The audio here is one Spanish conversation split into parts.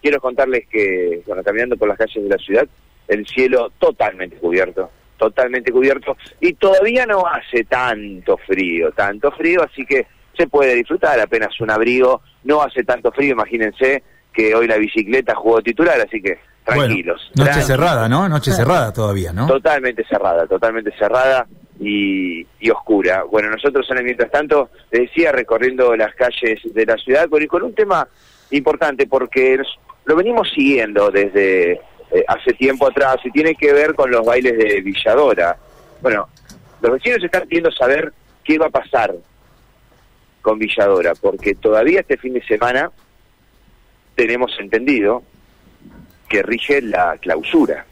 quiero contarles que, bueno, caminando por las calles de la ciudad, el cielo totalmente cubierto, totalmente cubierto, y todavía no hace tanto frío, tanto frío, así que se puede disfrutar apenas un abrigo, no hace tanto frío, imagínense que hoy la bicicleta jugó titular, así que tranquilos. noche cerrada, ¿no? Noche cerrada todavía, ¿no? Totalmente cerrada, totalmente cerrada y, oscura. Bueno, nosotros en el mientras tanto, decía, recorriendo las calles de la ciudad, y con un tema importante, porque lo venimos siguiendo desde eh, hace tiempo atrás y tiene que ver con los bailes de Villadora. Bueno, los vecinos están pidiendo saber qué va a pasar con Villadora, porque todavía este fin de semana tenemos entendido que rige la clausura.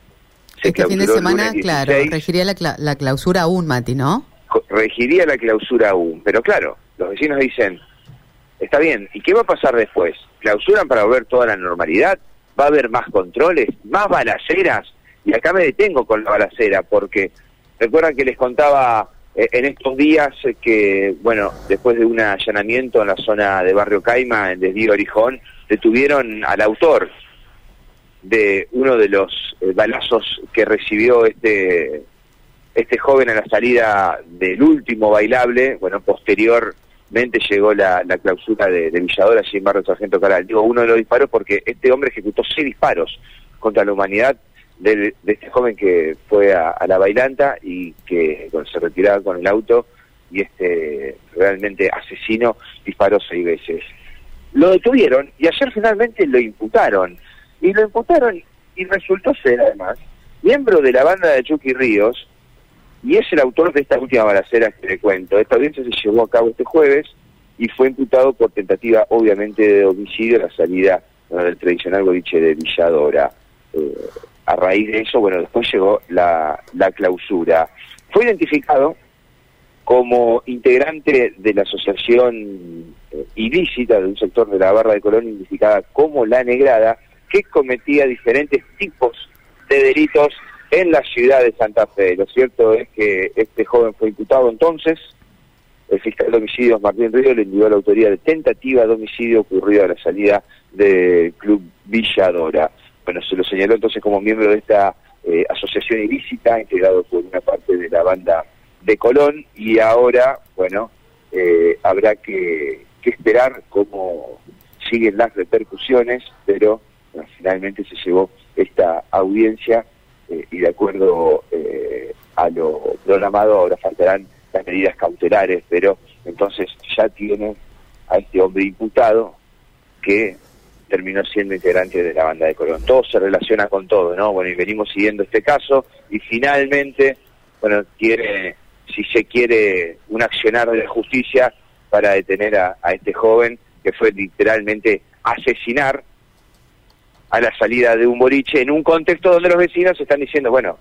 este fin de semana, claro, regiría la, la clausura aún, Mati, ¿no? Regiría la clausura aún, pero claro, los vecinos dicen, está bien, ¿y qué va a pasar después? ¿Clausuran para volver toda la normalidad? ¿Va a haber más controles? ¿Más balaceras? Y acá me detengo con la balacera, porque recuerdan que les contaba eh, en estos días que, bueno, después de un allanamiento en la zona de Barrio Caima, en Desvío Orijón, detuvieron al autor de uno de los eh, balazos que recibió este este joven a la salida del último bailable, bueno, posteriormente llegó la, clausura de, de, Villador allí en Barrio Sargento Caral. Digo uno de los disparos porque este hombre ejecutó seis disparos contra la humanidad de, este joven que fue a, la bailanta y que se retiraba con el auto y este realmente asesino disparó seis veces. Lo detuvieron y ayer finalmente lo imputaron. Y lo imputaron y resultó ser además miembro de la banda de Chucky Ríos y es el autor de esta última balacera que le cuento. Esta audiencia se llevó a cabo este jueves y fue imputado por tentativa obviamente de homicidio a la salida del tradicional boliche de Villadora. Eh, a raíz de eso, bueno, después llegó la, la clausura. Fue identificado como integrante de la asociación eh, ilícita de un sector de la barra de Colón identificada como La Negrada, que cometía diferentes tipos de delitos en la ciudad de Santa Fe. Lo cierto es que este joven fue imputado entonces, el fiscal de homicidios Martín Río le a la autoría de tentativa de homicidio ocurrido a la salida del Club Villadora bueno, se lo señaló entonces como miembro de esta eh, asociación ilícita, integrado por una parte de la banda de Colón, y ahora, bueno, eh, habrá que, esperar cómo siguen las repercusiones, pero finalmente se llevó esta audiencia eh, y de acuerdo a lo programado ahora faltarán las medidas cautelares, pero entonces ya tiene a este hombre imputado que terminó siendo integrante de la banda de Colón. Todo se relaciona con todo, ¿no? Bueno, y venimos siguiendo este caso y finalmente, bueno, quiere, si se quiere, un accionar de justicia para detener a, este joven que fue literalmente asesinar a la salida de un boliche en un contexto donde los vecinos están diciendo, bueno,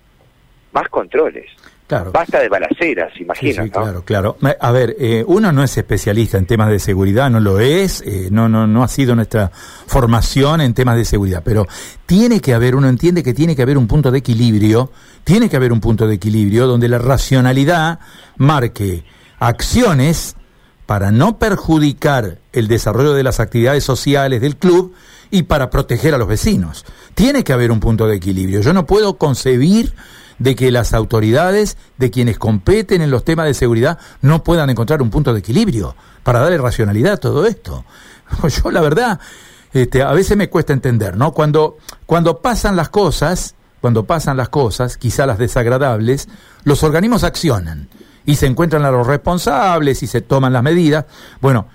más controles. Claro. Basta de balaceras, imagino. Sí, claro, claro. A ver, eh, uno no es especialista en temas de seguridad, no lo es, eh, no, no, no ha sido nuestra formación en temas de seguridad, pero tiene que haber, uno entiende que tiene que haber un punto de equilibrio, tiene que haber un punto de equilibrio donde la racionalidad marque acciones para no perjudicar el desarrollo de las actividades sociales del club y para proteger a los vecinos. Tiene que haber un punto de equilibrio. Yo no puedo concebir de que las autoridades, de quienes competen en los temas de seguridad, no puedan encontrar un punto de equilibrio para darle racionalidad a todo esto. Yo la verdad, este, a veces me cuesta entender, ¿no? Cuando, cuando pasan las cosas, cuando pasan las cosas, quizá las desagradables, los organismos accionan y se encuentran a los responsables y se toman las medidas. Bueno,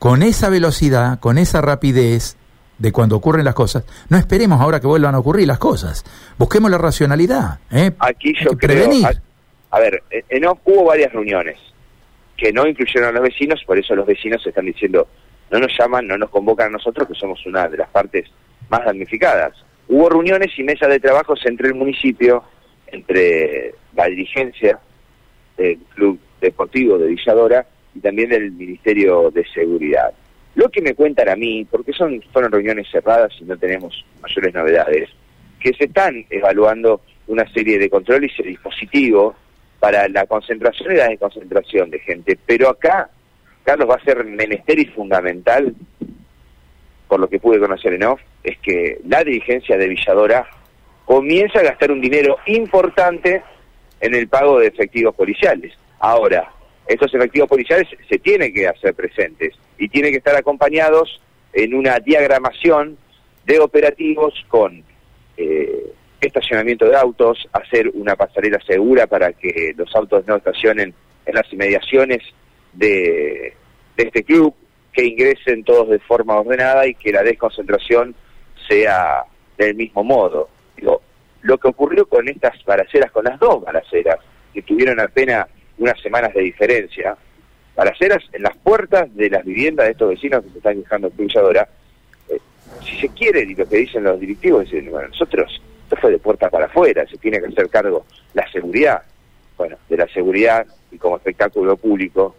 con esa velocidad, con esa rapidez, de cuando ocurren las cosas, no esperemos ahora que vuelvan a ocurrir las cosas. Busquemos la racionalidad. ¿eh? Aquí yo creo. A, ver, en, hubo varias reuniones que no incluyeron a los vecinos, por eso los vecinos están diciendo, no nos llaman, no nos convocan a nosotros, que somos una de las partes más damnificadas. Hubo reuniones y mesas de trabajos entre el municipio, entre la dirigencia del Club Deportivo de Villadora y también del Ministerio de Seguridad. Lo que me cuentan a mí, porque son fueron reuniones cerradas y no tenemos mayores novedades, que se están evaluando una serie de controles y dispositivos para la concentración y la desconcentración de gente. Pero acá, Carlos, va a ser menester y fundamental por lo que pude conocer en off, es que la dirigencia de Villadora comienza a gastar un dinero importante en el pago de efectivos policiales. Ahora, estos efectivos policiales se tienen que hacer presentes y tienen que estar acompañados en una diagramación de operativos con eh, estacionamiento de autos, hacer una pasarela segura para que los autos no estacionen en las inmediaciones de, este club, que ingresen todos de forma ordenada y que la desconcentración sea del mismo modo. Lo que ocurrió con estas balaceras, con las dos balaceras, que tuvieron apenas unas semanas de diferencia, balaceras en las puertas de las viviendas de estos vecinos que se están quejando en Pilladora, eh, si se quiere, y lo que dicen los directivos, dicen, bueno, nosotros, esto fue de puerta para afuera, se tiene que hacer cargo la seguridad, bueno, de la seguridad y como espectáculo público,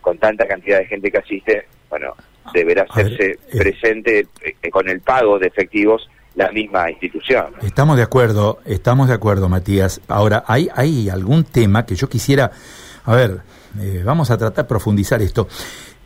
con tanta cantidad de gente que asiste, bueno, deberá hacerse eh, presente eh, con el pago de efectivos la misma institución. Estamos de acuerdo, estamos de acuerdo, Matías. Ahora, hay, hay algún tema que yo quisiera, a ver, eh, vamos a tratar de profundizar esto.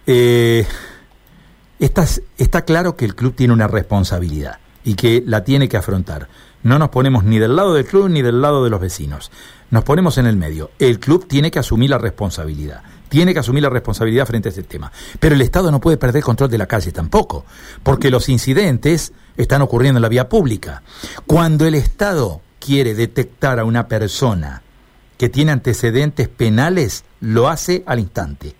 está, está claro que el club tiene una responsabilidad y que la tiene que afrontar. No nos ponemos ni del lado del club ni del lado de los vecinos. Nos ponemos en el medio. El club tiene que asumir la responsabilidad tiene que asumir la responsabilidad frente a este tema. Pero el Estado no puede perder control de la calle tampoco, porque los incidentes están ocurriendo en la vía pública. Cuando el Estado quiere detectar a una persona que tiene antecedentes penales, lo hace al instante.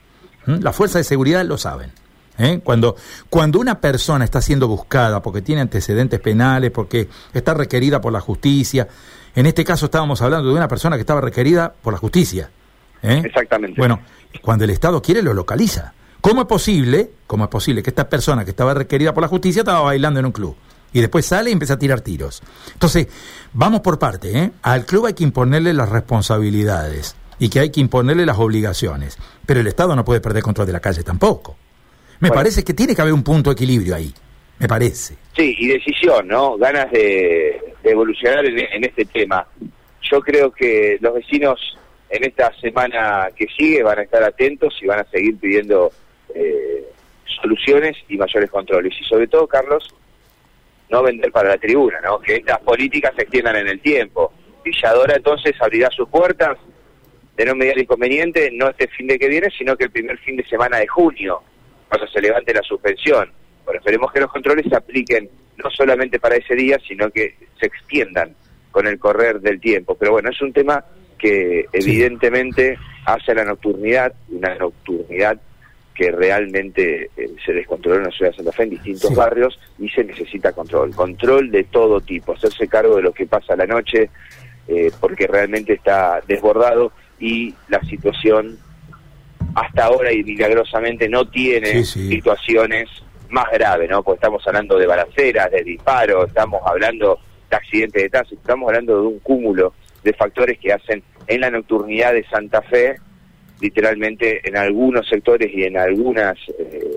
¿Mm? Las fuerzas de seguridad lo saben. ¿Eh? Cuando, cuando una persona está siendo buscada porque tiene antecedentes penales, porque está requerida por la justicia, en este caso estábamos hablando de una persona que estaba requerida por la justicia. ¿eh? Exactamente. Bueno, cuando el Estado quiere, lo localiza. ¿Cómo es posible, cómo es posible que esta persona que estaba requerida por la justicia estaba bailando en un club? Y después sale y empieza a tirar tiros. Entonces, vamos por parte, ¿eh? Al club hay que imponerle las responsabilidades y que hay que imponerle las obligaciones. Pero el Estado no puede perder control de la calle tampoco. Me parece que tiene que haber un punto de equilibrio ahí. Me parece. Sí, y decisión, ¿no? Ganas de, evolucionar en este tema. Yo creo que los vecinos en esta semana que sigue van a estar atentos y van a seguir pidiendo eh, soluciones y mayores controles. Y sobre todo, Carlos, no vender para la tribuna, ¿no? que estas políticas se extiendan en el tiempo. Villadora entonces abrirá sus puertas de no mediar inconveniente, no este fin de que viene, sino que el primer fin de semana de junio, cuando se levante la suspensión. Bueno, esperemos que los controles se apliquen no solamente para ese día, sino que se extiendan con el correr del tiempo. Pero bueno, es un tema que evidentemente hace la nocturnidad, una nocturnidad que realmente eh, se descontroló en la ciudad de Santa Fe en distintos barrios y se necesita control, control de todo tipo, hacerse cargo de lo que pasa la noche, eh, porque realmente está desbordado y la situación hasta ahora y milagrosamente no tiene situaciones más graves, ¿no? Porque estamos hablando de balaceras, de disparos, estamos hablando de accidentes de tránsito, estamos hablando de un cúmulo de factores que hacen en la nocturnidad de Santa Fe, literalmente en algunos sectores y en algunas eh,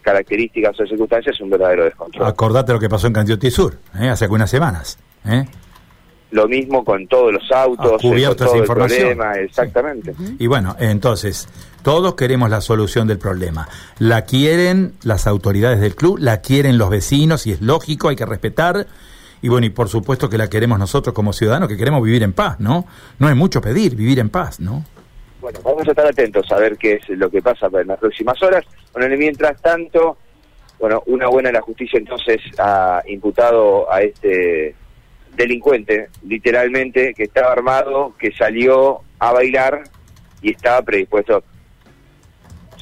características o circunstancias, un verdadero descontrol. Acordate lo que pasó en Candioti Sur, ¿eh? hace algunas semanas. ¿eh? Lo mismo con todos los autos, todo información. exactamente. Y bueno, entonces, todos queremos la solución del problema. La quieren las autoridades del club, la quieren los vecinos y es lógico, hay que respetar y bueno, y por supuesto que la queremos nosotros como ciudadanos, que queremos vivir en paz, ¿no? No es mucho pedir, vivir en paz, ¿no? Bueno, vamos a estar atentos a ver qué es lo que pasa en las próximas horas. Bueno, mientras tanto, bueno, una buena la justicia entonces ha imputado a este delincuente, literalmente, que estaba armado, que salió a bailar y estaba predispuesto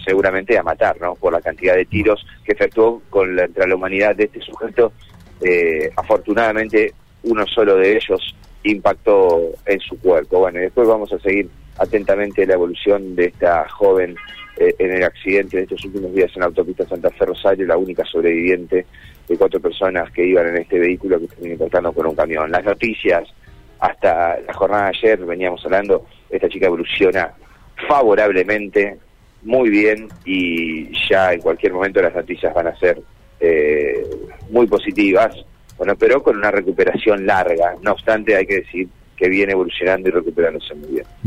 seguramente a matar, ¿no? Por la cantidad de tiros que efectuó con la, entre la humanidad de este sujeto eh, afortunadamente uno solo de ellos impactó en su cuerpo. Bueno, y después vamos a seguir atentamente la evolución de esta joven eh, en el accidente de estos últimos días en la autopista Santa Fe Rosario, la única sobreviviente de cuatro personas que iban en este vehículo que terminó impactando con un camión. Las noticias, hasta la jornada de ayer veníamos hablando, esta chica evoluciona favorablemente, muy bien, y ya en cualquier momento las noticias van a ser eh, muy positivas, bueno, pero con una recuperación larga. No obstante, hay que decir que viene evolucionando y recuperándose muy bien.